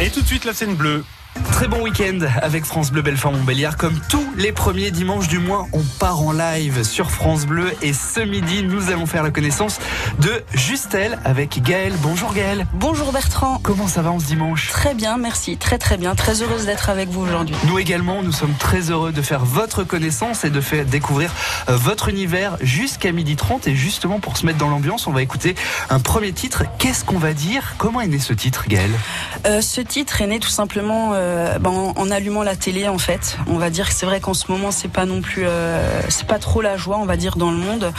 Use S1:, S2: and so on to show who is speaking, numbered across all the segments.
S1: Et tout de suite, la scène bleue.
S2: Très bon week-end avec France Bleu Belfort Montbéliard. Comme tous les premiers dimanches du mois, on part en live sur France Bleu. Et ce midi, nous allons faire la connaissance de Justel avec Gaël. Bonjour Gaël.
S3: Bonjour Bertrand.
S2: Comment ça va en ce dimanche?
S3: Très bien, merci. Très très bien. Très heureuse d'être avec vous aujourd'hui.
S2: Nous également, nous sommes très heureux de faire votre connaissance et de faire découvrir euh, votre univers jusqu'à midi 30. Et justement, pour se mettre dans l'ambiance, on va écouter un premier titre. Qu'est-ce qu'on va dire? Comment est né ce titre, Gaël
S3: euh, Ce titre est né tout simplement... Euh, euh, ben, en, allumant la télé en fait. On va dire que c'est vrai qu'en ce moment c'est pas non plus euh, c'est pas trop la joie on va dire dans le monde.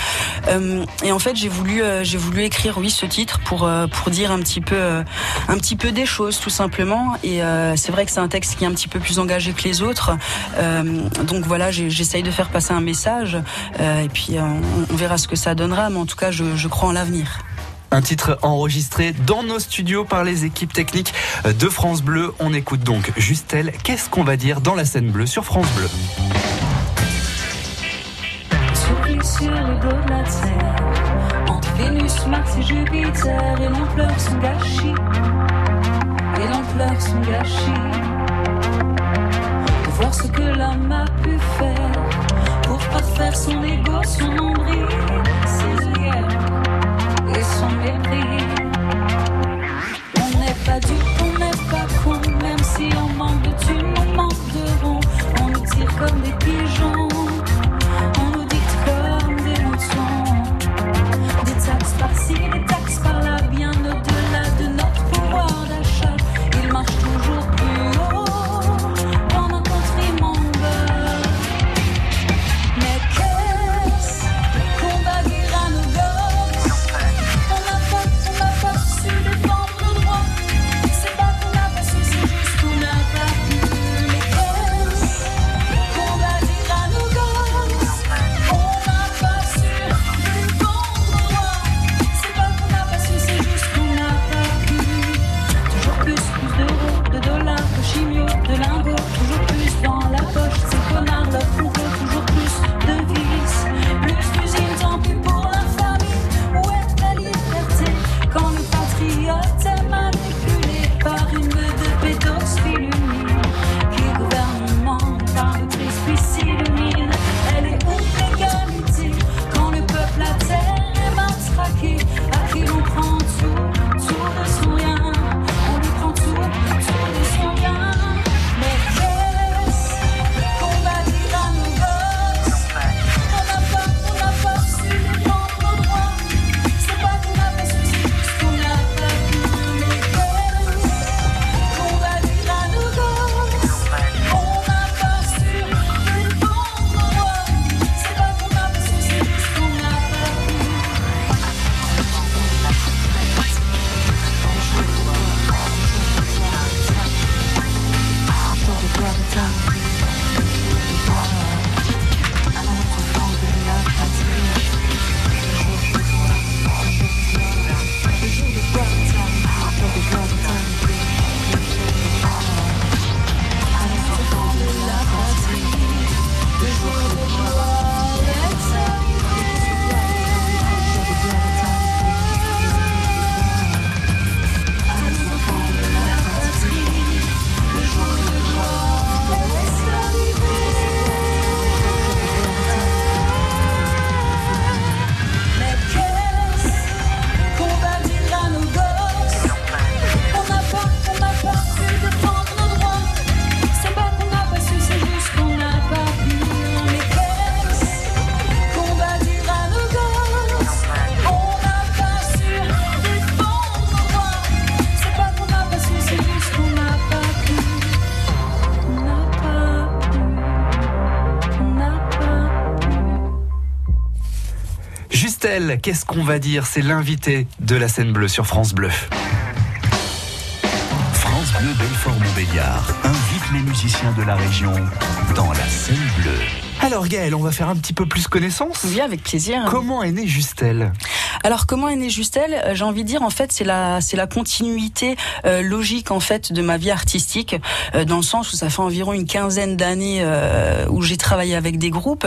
S3: Euh, et en fait j'ai voulu j'ai voulu écrire oui ce titre pour pour dire un petit peu un petit peu des choses tout simplement. Et c'est vrai que c'est un texte qui est un petit peu plus engagé que les autres. donc voilà j'essaye de faire passer un message et puis on, verra ce que ça donnera. Mais en tout cas je, je crois en l'avenir.
S2: Un titre enregistré dans nos studios par les équipes techniques de France Bleu. On écoute donc Justel. Qu'est-ce qu'on va dire dans la scène bleue sur France Bleu
S4: sur le dos de la terre, entre Vénus, Mars et Jupiter, et l'ampleur son gâchis, et l'ampleur son gâchis. Voir ce que l'homme a pu faire pour parfaire son ego, son nombril, ses œillères On n'est pas du, on n'est pas con, même si on manque Qu'est-ce qu'on va dire? C'est
S2: l'invité de la scène bleue sur France Bleu.
S5: France Bleu Belfort Montbéliard invite les musiciens de la région dans la scène bleue.
S2: Alors Gaël, on va faire un petit peu plus connaissance.
S3: Oui, avec plaisir.
S2: Comment est né Justel?
S4: Alors comment est née Justel? J'ai envie de dire en fait c'est la c'est la continuité euh, logique en fait de ma vie artistique euh, dans le sens où ça fait environ une quinzaine d'années euh, où j'ai travaillé avec des groupes.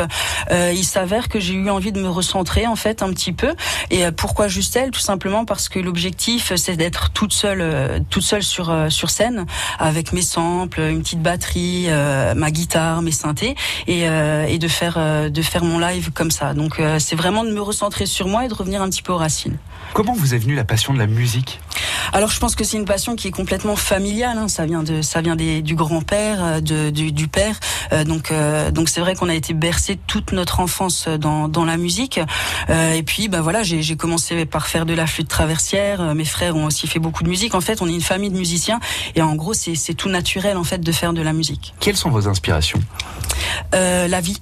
S4: il s'avère que j'ai eu envie de me recentrer en fait un petit peu. Et pourquoi Justel? Tout simplement parce que l'objectif c'est d'être toute seule toute seule sur sur scène avec mes samples, une petite batterie, ma guitare, mes synthés et, et de faire de faire mon live comme ça. Donc c'est vraiment de me recentrer sur moi et de revenir un petit peu aux racines.
S2: Comment vous est venue la passion de la musique?
S4: Alors je pense que c'est une passion qui est complètement familiale. Hein. Ça vient de, ça vient des, du grand-père, euh, de, du, du, père. Euh, donc, euh, donc c'est vrai qu'on a été bercé toute notre enfance dans, dans la musique. Euh, et puis, bah voilà, j'ai commencé par faire de la flûte traversière. Mes frères ont aussi fait beaucoup de musique. En fait, on est une famille de musiciens. Et en gros, c'est tout naturel en fait de faire de la musique.
S2: Quelles sont vos inspirations?
S4: La vie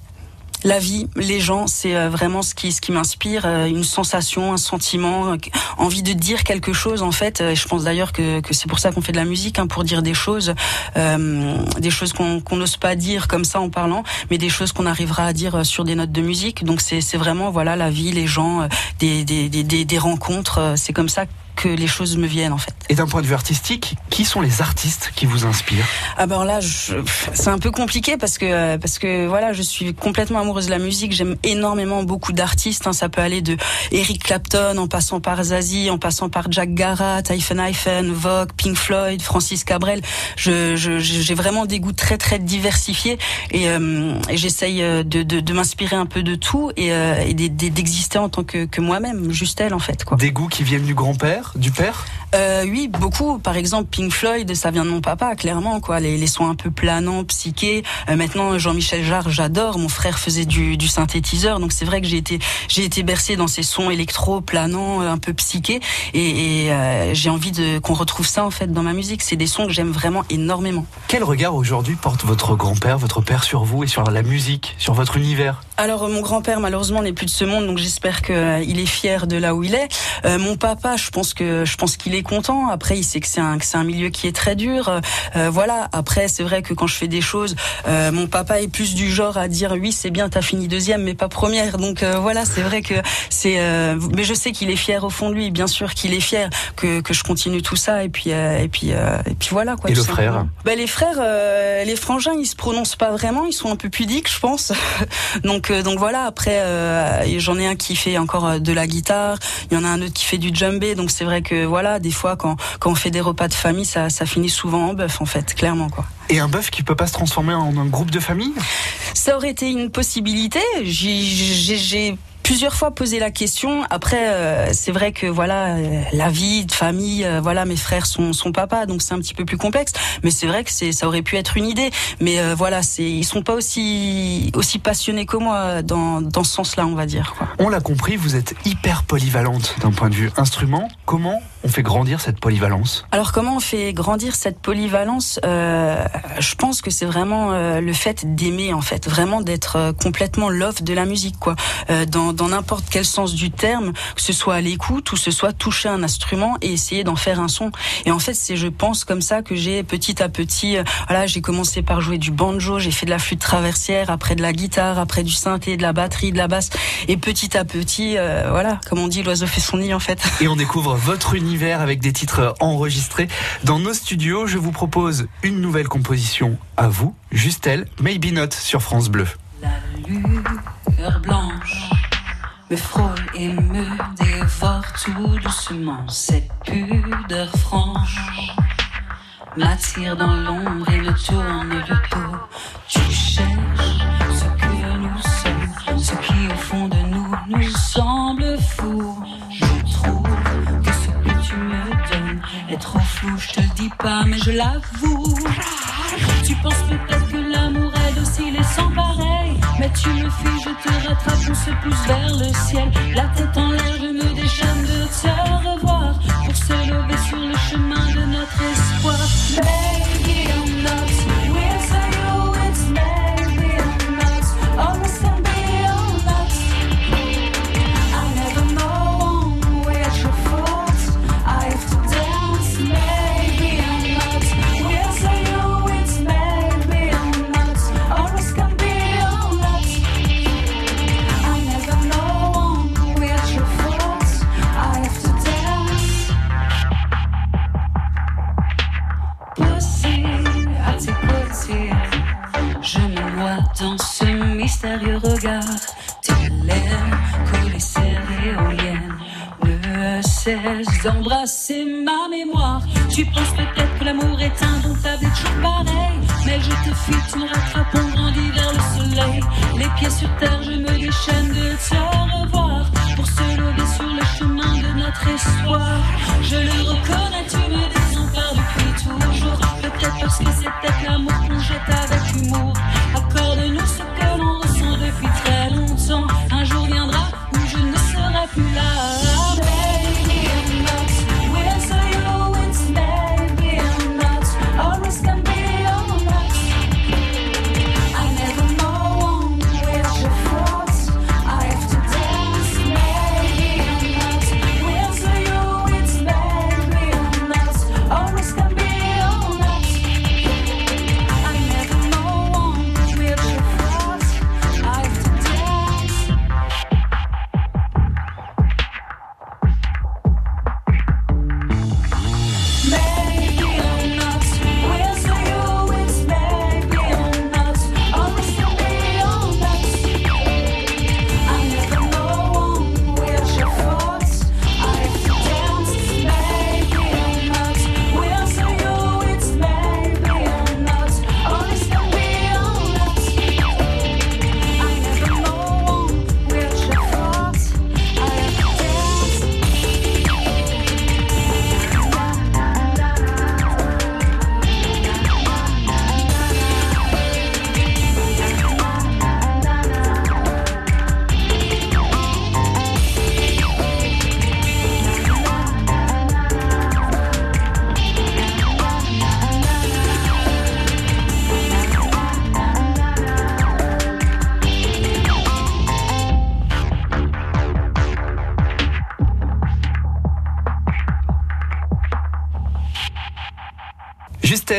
S4: la vie, les gens, c'est euh, vraiment ce qui, ce qui m'inspire, euh, une sensation, un sentiment, euh, envie de dire quelque chose en fait. Je pense d'ailleurs que, que c'est pour ça qu'on fait de la musique, hein, pour dire des choses, euh, des choses qu'on n'ose pas dire comme ça en parlant, mais des choses qu'on arrivera à dire sur des notes de musique. Donc c'est vraiment voilà la vie, les gens, des, des, des, des rencontres. C'est comme ça que les choses me viennent en fait.
S2: Et d'un point de vue artistique, qui sont les artistes qui vous inspirent?
S4: Ah ben là, c'est un peu compliqué parce que parce que voilà, je suis complètement amoureuse de la musique. J'aime énormément beaucoup d'artistes. Hein. Ça peut aller de Eric Clapton en passant par Zazie, en passant par Jack Garrett, Hyphen Hyphen, Vogue, Pink Floyd, Francis Cabrel. Je j'ai vraiment des goûts très très diversifiés et, euh, et j'essaye euh, de, de, de m'inspirer un peu de tout et, euh, et d'exister en tant que, que moi-même, juste elle en fait quoi.
S2: Des goûts qui viennent du grand-père? Du père?
S4: Euh, Oui, beaucoup. Par exemple, Pink Floyd, ça vient de mon papa, clairement. quoi. Les, les sons un peu planants, psychés. Euh, maintenant, Jean-Michel Jarre, j'adore. Mon frère faisait du, du synthétiseur, donc c'est vrai que j'ai été j'ai été bercé dans ces sons électro, planants, euh, un peu psychés, et, et euh, j'ai envie de qu'on retrouve ça en fait dans ma musique. C'est des sons que j'aime vraiment énormément.
S2: Quel regard aujourd'hui porte votre grand-père, votre père sur vous et sur la musique, sur votre univers?
S4: Alors, mon grand-père malheureusement n'est plus de ce monde, donc j'espère qu'il il est fier de là où il est. mon papa, je pense que je pense qu'il est content. Après, il sait que c'est un, c'est un milieu qui est très dur. Euh, voilà. Après, c'est vrai que quand je fais des choses, euh, mon papa est plus du genre à dire oui, c'est bien, t'as fini deuxième, mais pas première. Donc euh, voilà, c'est vrai que c'est. Mais je sais qu'il est fier au fond de lui. Bien sûr qu'il est fier que, que je continue tout ça. Et puis et puis et puis voilà quoi.
S2: Et le frère?
S4: Ben, les frères, les frangins, ils se prononcent pas vraiment. Ils sont un peu pudiques, je pense. donc donc voilà. Après, j'en ai un qui fait encore de la guitare. Il y en a un autre qui fait du djembé. Donc c'est vrai que voilà, des fois quand, quand on fait des repas de famille, ça, ça finit souvent en bœuf en fait, clairement quoi.
S2: Et un bœuf qui peut pas se transformer en un groupe de famille?
S4: Ça aurait été une possibilité. J'ai plusieurs fois posé la question. Après, euh, c'est vrai que voilà, euh, la vie de famille, euh, voilà, mes frères sont son papa, donc c'est un petit peu plus complexe. Mais c'est vrai que c'est ça aurait pu être une idée. Mais euh, voilà, c'est ils sont pas aussi aussi passionnés que moi dans dans ce sens-là, on va dire. Quoi.
S2: On l'a compris, vous êtes hyper polyvalente d'un point de vue instrument. Comment on fait grandir cette polyvalence?
S4: Alors comment on fait grandir cette polyvalence? Euh, Je pense que c'est vraiment euh, le fait d'aimer en fait, vraiment d'être complètement love de la musique quoi, dans dans n'importe quel sens du terme, que ce soit à l'écoute ou ce soit toucher un instrument et essayer d'en faire un son. Et en fait c'est je pense comme ça que j'ai petit à petit, euh, voilà j'ai commencé par jouer du banjo, j'ai fait de la flûte traversière, après de la guitare, après du synthé, de la batterie, de la basse, et petit à petit, euh, voilà comme on dit l'oiseau fait son nid en fait.
S2: Et on découvre votre univers avec des titres enregistrés dans nos studios. Je vous propose une nouvelle composition à vous, Justel, Maybe Not sur France Bleu.
S6: La lueur blanche me frôle et me dévore tout doucement. Cette pudeur franche m'attire dans l'ombre et me tourne le dos. Tu cherches ce que nous sommes, ce qui au fond de nous nous semble fou. Je trouve que ce que tu me donnes est trop flou, je te le dis pas, mais je l'avoue. Tu penses peut-être que l'amour est docile et sans pareil, mais tu me fuis, se le ciel. La tête en l'air, je me déchaîne de te revoir pour se lever sur le chemin de notre espoir. Je le reconnais,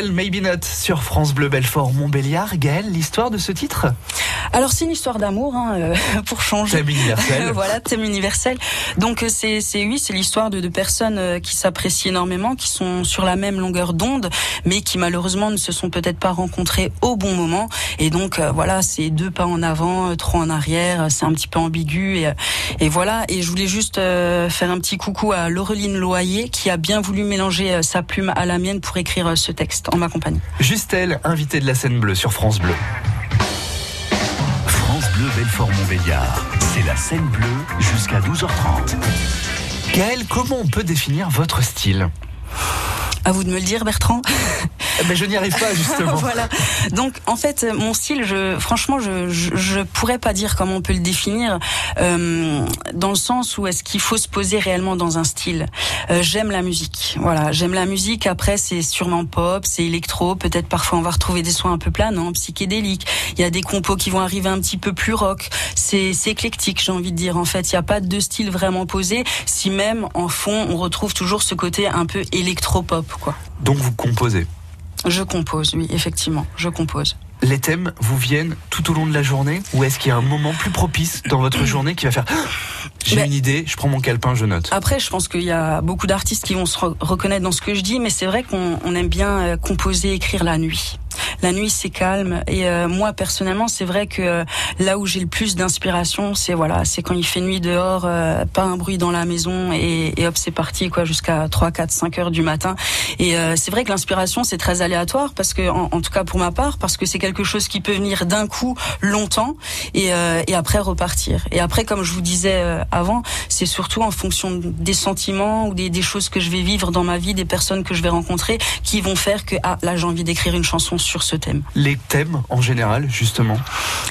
S6: Maybe Not
S2: sur France Bleu Belfort Montbéliard. Gaël, l'histoire de ce titre?
S4: Alors c'est une histoire d'amour, hein, euh, pour changer.
S2: Thème universel.
S4: voilà, thème universel. Donc euh, c'est c'est oui, c'est l'histoire de deux personnes euh, qui s'apprécient énormément, qui sont sur la même longueur d'onde, mais qui malheureusement ne se sont peut-être pas rencontrées au bon moment. Et donc euh, voilà, c'est deux pas en avant, trois en arrière. C'est un petit peu ambigu et, et voilà. Et je voulais juste euh, faire un petit coucou à Laureline Loyer qui a bien voulu mélanger sa plume à la mienne pour écrire ce texte en ma compagnie.
S2: Justel, invité de la scène bleue sur France Bleu.
S5: Montbéliard. C'est la scène bleue jusqu'à 12h30.
S2: Gaël, comment on peut définir votre style?
S4: À vous de me le dire, Bertrand.
S2: Mais je n'y arrive pas justement.
S4: voilà. Donc en fait, mon style, je, franchement, je, je, je pourrais pas dire comment on peut le définir, euh, dans le sens où est-ce qu'il faut se poser réellement dans un style. Euh, j'aime la musique, voilà, j'aime la musique. Après, c'est sûrement pop, c'est électro. Peut-être parfois on va retrouver des sons un peu planants, psychédéliques. Il y a des compos qui vont arriver un petit peu plus rock. C'est c'est éclectique, j'ai envie de dire. En fait, il n'y a pas de style vraiment posé. Si même en fond, on retrouve toujours ce côté un peu électro-pop, quoi.
S2: Donc vous composez.
S4: Je compose, oui, effectivement, je compose.
S2: Les thèmes vous viennent tout au long de la journée ou est-ce qu'il y a un moment plus propice dans votre journée qui va faire Ah, j'ai
S4: Ben-
S2: une idée, je prends mon calepin, je note.
S4: Après, je pense qu'il y a beaucoup d'artistes qui vont se re- reconnaître dans ce que je dis, mais c'est vrai qu'on on aime bien euh, composer, écrire la nuit. La nuit, c'est calme. Et euh, moi, personnellement, c'est vrai que euh, là où j'ai le plus d'inspiration, c'est voilà, c'est quand il fait nuit dehors, euh, pas un bruit dans la maison, et, et hop, c'est parti quoi, jusqu'à 3, 4, 5 heures du matin. Et euh, c'est vrai que l'inspiration, c'est très aléatoire, parce que, en, tout cas pour ma part, parce que c'est quelque chose qui peut venir d'un coup, longtemps, et, euh, et après repartir. Et après, comme je vous disais avant, c'est surtout en fonction des sentiments ou des, des choses que je vais vivre dans ma vie, des personnes que je vais rencontrer, qui vont faire que ah là j'ai envie d'écrire une chanson sur ce thème.
S2: Les thèmes en général, justement.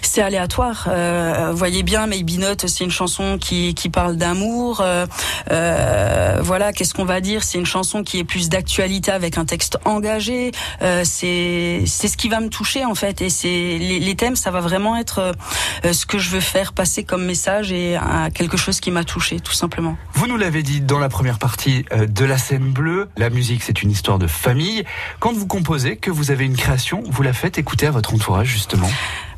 S4: C'est aléatoire. Euh, vous voyez bien, Maybe Not, c'est une chanson qui, qui parle d'amour. Euh, euh, voilà, qu'est-ce qu'on va dire? C'est une chanson qui est plus d'actualité avec un texte engagé. Euh, c'est ce qui va me toucher en fait. Et c'est les, les thèmes, ça va vraiment être euh, ce que je veux faire passer comme message et euh, quelque chose qui m'a touché, tout simplement.
S2: Vous nous l'avez dit dans la première partie euh, de la scène bleue, la musique c'est une histoire de famille. Quand vous composez, que vous avez une création, vous la faites écouter à votre entourage justement.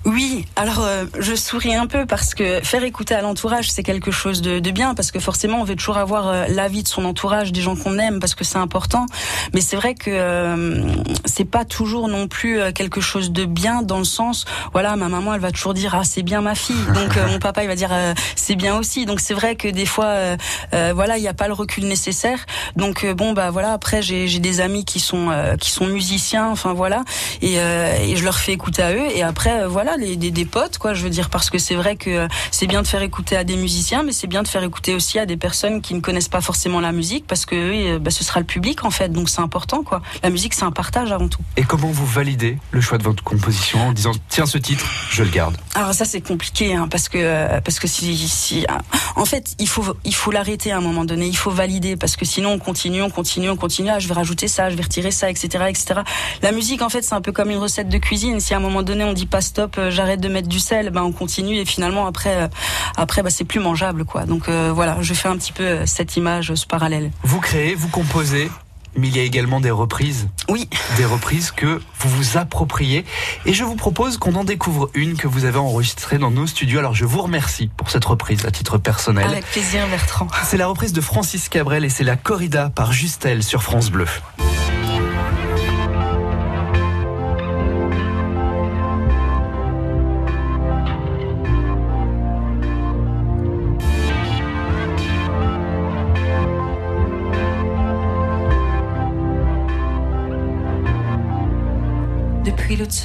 S7: Oui, alors euh, je souris un peu parce que faire écouter à l'entourage, c'est quelque chose de, de, bien, parce que forcément, on veut toujours avoir euh, l'avis de son entourage, des gens qu'on aime, parce que c'est important. Mais c'est vrai que euh, c'est pas toujours non plus euh, quelque chose de bien dans le sens, voilà, ma maman, elle va toujours dire ah c'est bien ma fille, donc mon papa il va dire c'est bien aussi. Donc c'est vrai que des fois, voilà, il n'y a pas le recul nécessaire. Donc bon bah voilà, après j'ai des amis qui sont qui sont musiciens, enfin voilà, et, et je leur fais écouter à eux, et après voilà des, des, potes, quoi. Je veux dire parce que c'est vrai que c'est bien de faire écouter à des musiciens, mais c'est bien de faire écouter aussi à des personnes qui ne connaissent pas forcément la musique, parce que oui, bah, ce sera le public en fait, donc c'est important, quoi. La musique, c'est un partage avant tout.
S2: Et comment vous validez le choix de votre composition en disant tiens ce titre, je le garde?
S7: Alors ça c'est compliqué, hein, parce que parce que si, si en fait il faut il faut l'arrêter à un moment donné, il faut valider, parce que sinon on continue, on continue, on continue. Ah, je vais rajouter ça, je vais retirer ça, etc., etc. La musique en fait c'est un peu comme une recette de cuisine. Si à un moment donné on dit pas stop, euh, j'arrête de mettre du sel, ben on continue et finalement après, euh, après ben, c'est plus mangeable quoi. Donc euh, voilà, je fais un petit peu cette image, ce parallèle.
S2: Vous créez, vous composez, mais il y a également des reprises.
S7: Oui.
S2: Des reprises que vous vous appropriez. Et je vous propose qu'on en découvre une que vous avez enregistrée dans nos studios. Alors je vous remercie pour cette reprise à titre personnel.
S7: Avec plaisir, Bertrand.
S2: C'est la reprise de Francis Cabrel et c'est la corrida par Justel sur France Bleu.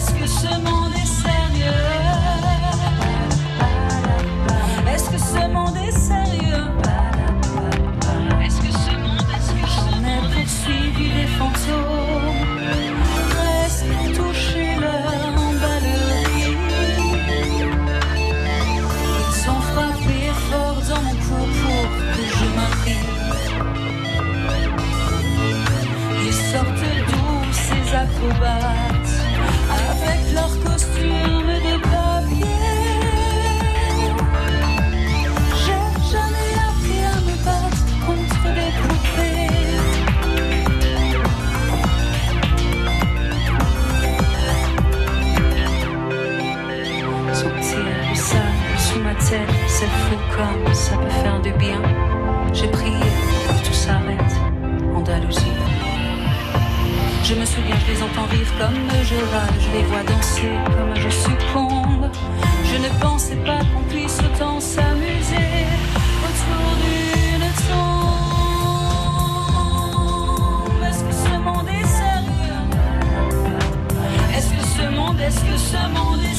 S4: ask yourself.
S2: C'est fou comme ça peut faire du bien.
S4: J'ai prié que tout s'arrête, Andalousie. Je me souviens, je les entends rire comme je râle, je les vois danser comme je succombe. Je ne pensais pas qu'on puisse autant s'amuser autour d'une. Est-ce que ce monde est sérieux? Est-ce que ce monde, est-ce que ce monde est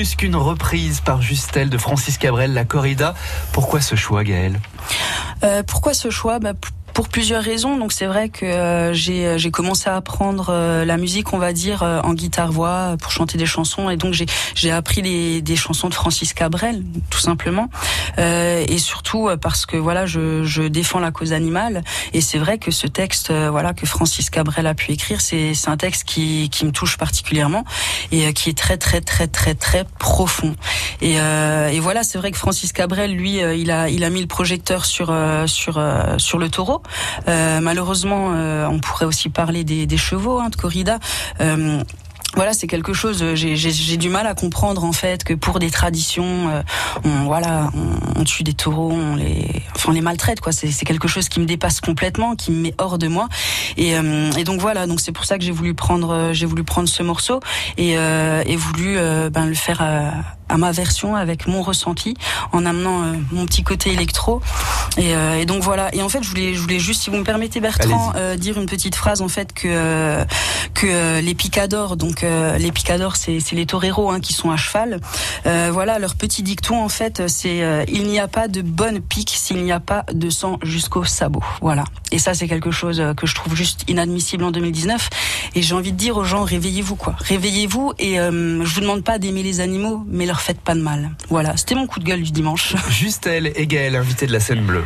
S2: plus qu'une reprise par Justel de Francis Cabrel, la corrida. Pourquoi ce choix, Gaël
S4: euh, Pourquoi ce choix? Bah, pour plusieurs raisons. Donc c'est vrai que euh, j'ai euh, j'ai commencé à apprendre euh, la musique, on va dire en guitare voix pour chanter des chansons. Et donc j'ai appris des des chansons de Francis Cabrel tout simplement. Et surtout parce que voilà je je défends la cause animale. Et c'est vrai que ce texte voilà que Francis Cabrel a pu écrire c'est c'est un texte qui qui me touche particulièrement et qui est très très très très très profond. Et et voilà c'est vrai que Francis Cabrel lui il a il a mis le projecteur sur sur sur le taureau euh, malheureusement, euh, on pourrait aussi parler des, chevaux hein, de corrida. Euh, voilà, c'est quelque chose. J'ai du mal à comprendre en fait que pour des traditions, on voilà, on, tue des taureaux, on les, enfin les maltraite quoi. C'est quelque chose qui me dépasse complètement, qui me met hors de moi. Et, donc voilà, donc c'est pour ça que j'ai voulu prendre, j'ai voulu prendre ce morceau et, et voulu ben, le faire à ma version avec mon ressenti en amenant euh, mon petit côté électro. Et, euh, et, donc voilà. Et en fait je voulais je voulais juste si vous me permettez Bertrand euh, dire une petite phrase en fait que que les picadors donc les picadors c'est c'est les toreros hein, qui sont à cheval. Voilà leur petit dicton en fait c'est il n'y a pas de bonne pique s'il n'y a pas de sang jusqu'au sabot. Voilà. Et ça c'est quelque chose que je trouve juste inadmissible en 2019 et j'ai envie de dire aux gens réveillez-vous quoi. Réveillez-vous et je vous demande pas d'aimer les animaux mais leur faites pas de mal. Voilà, c'était mon coup de gueule du dimanche.
S2: Juste elle et Gaël, invité de la scène bleue.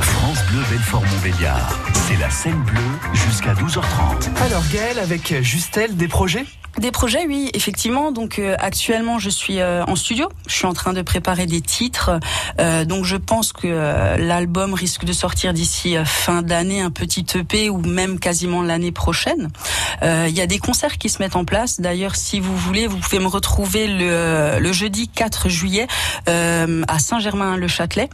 S5: France Bleu Belfort Montbéliard, c'est la scène bleue jusqu'à 12h30.
S2: Alors Gaël, avec Justel, des projets?
S4: Des projets, oui, effectivement. Donc euh, actuellement, je suis euh, en studio. Je suis en train de préparer des titres. Euh, donc je pense que l'album risque de sortir d'ici fin d'année, un petit EP ou même quasiment l'année prochaine. Il y a des concerts qui se mettent en place. D'ailleurs, si vous voulez, vous pouvez me retrouver le, le jeudi 4 juillet à Saint-Germain-le-Châtelet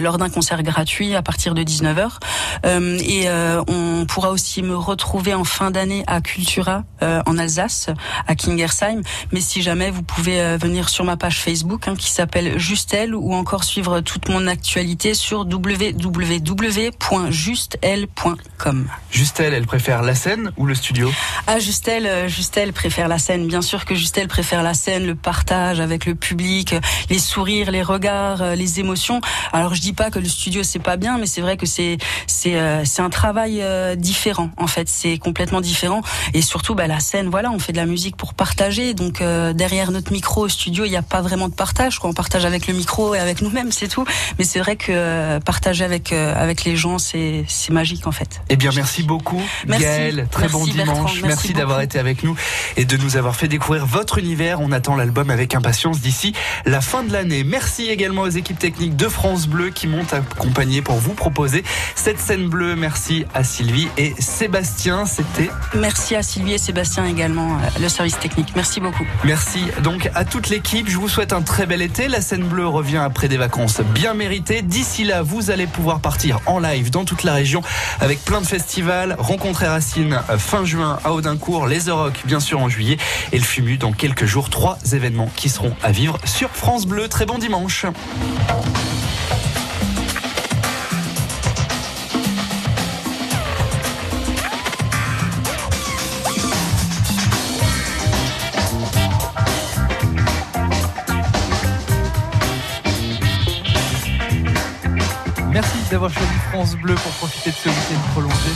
S4: lors d'un concert gratuit à partir de 19h. et on pourra aussi me retrouver en fin d'année à Cultura en Alsace à Kingersheim. Mais si jamais vous pouvez euh, venir sur ma page Facebook hein, qui s'appelle Justel ou encore suivre toute mon actualité sur www.justel.com.
S2: Justel, elle préfère la scène ou le studio?
S4: Ah Justel, euh, Justel préfère la scène. Bien sûr que Justel préfère la scène, le partage avec le public, les sourires, les regards, euh, les émotions. Alors je dis pas que le studio c'est pas bien, mais c'est vrai que c'est c'est c'est un travail différent en fait. C'est complètement différent et surtout bah, la scène. Voilà, on fait de la musique pour partager. Donc euh, derrière notre micro au studio, il n'y a pas vraiment de partage. Quoi. On partage avec le micro et avec nous-mêmes, c'est tout. Mais c'est vrai que euh, partager avec euh, avec les gens, c'est c'est magique en fait.
S2: Eh bien, merci beaucoup, merci. Très bon dimanche. merci, d'avoir été avec nous et de nous avoir fait découvrir votre univers. On attend l'album avec impatience d'ici la fin de l'année. Merci également aux équipes techniques de France Bleu qui m'ont accompagné pour vous proposer cette scène bleue. Merci à Sylvie et Sébastien. C'était.
S4: Merci à Sylvie et Sébastien également le service technique. Merci beaucoup.
S2: Merci donc à toute l'équipe. Je vous souhaite un très bel été. La scène bleue revient après des vacances bien méritées. D'ici là, vous allez pouvoir partir en live dans toute la région avec plein de festivals. Rencontrer Racine fin juin à Audincourt, les Euroc bien sûr en juillet et le FUMU dans quelques jours. Trois événements qui seront à vivre sur France Bleu. Très bon dimanche. D'avoir choisi France Bleu pour profiter de ce week-end prolongé.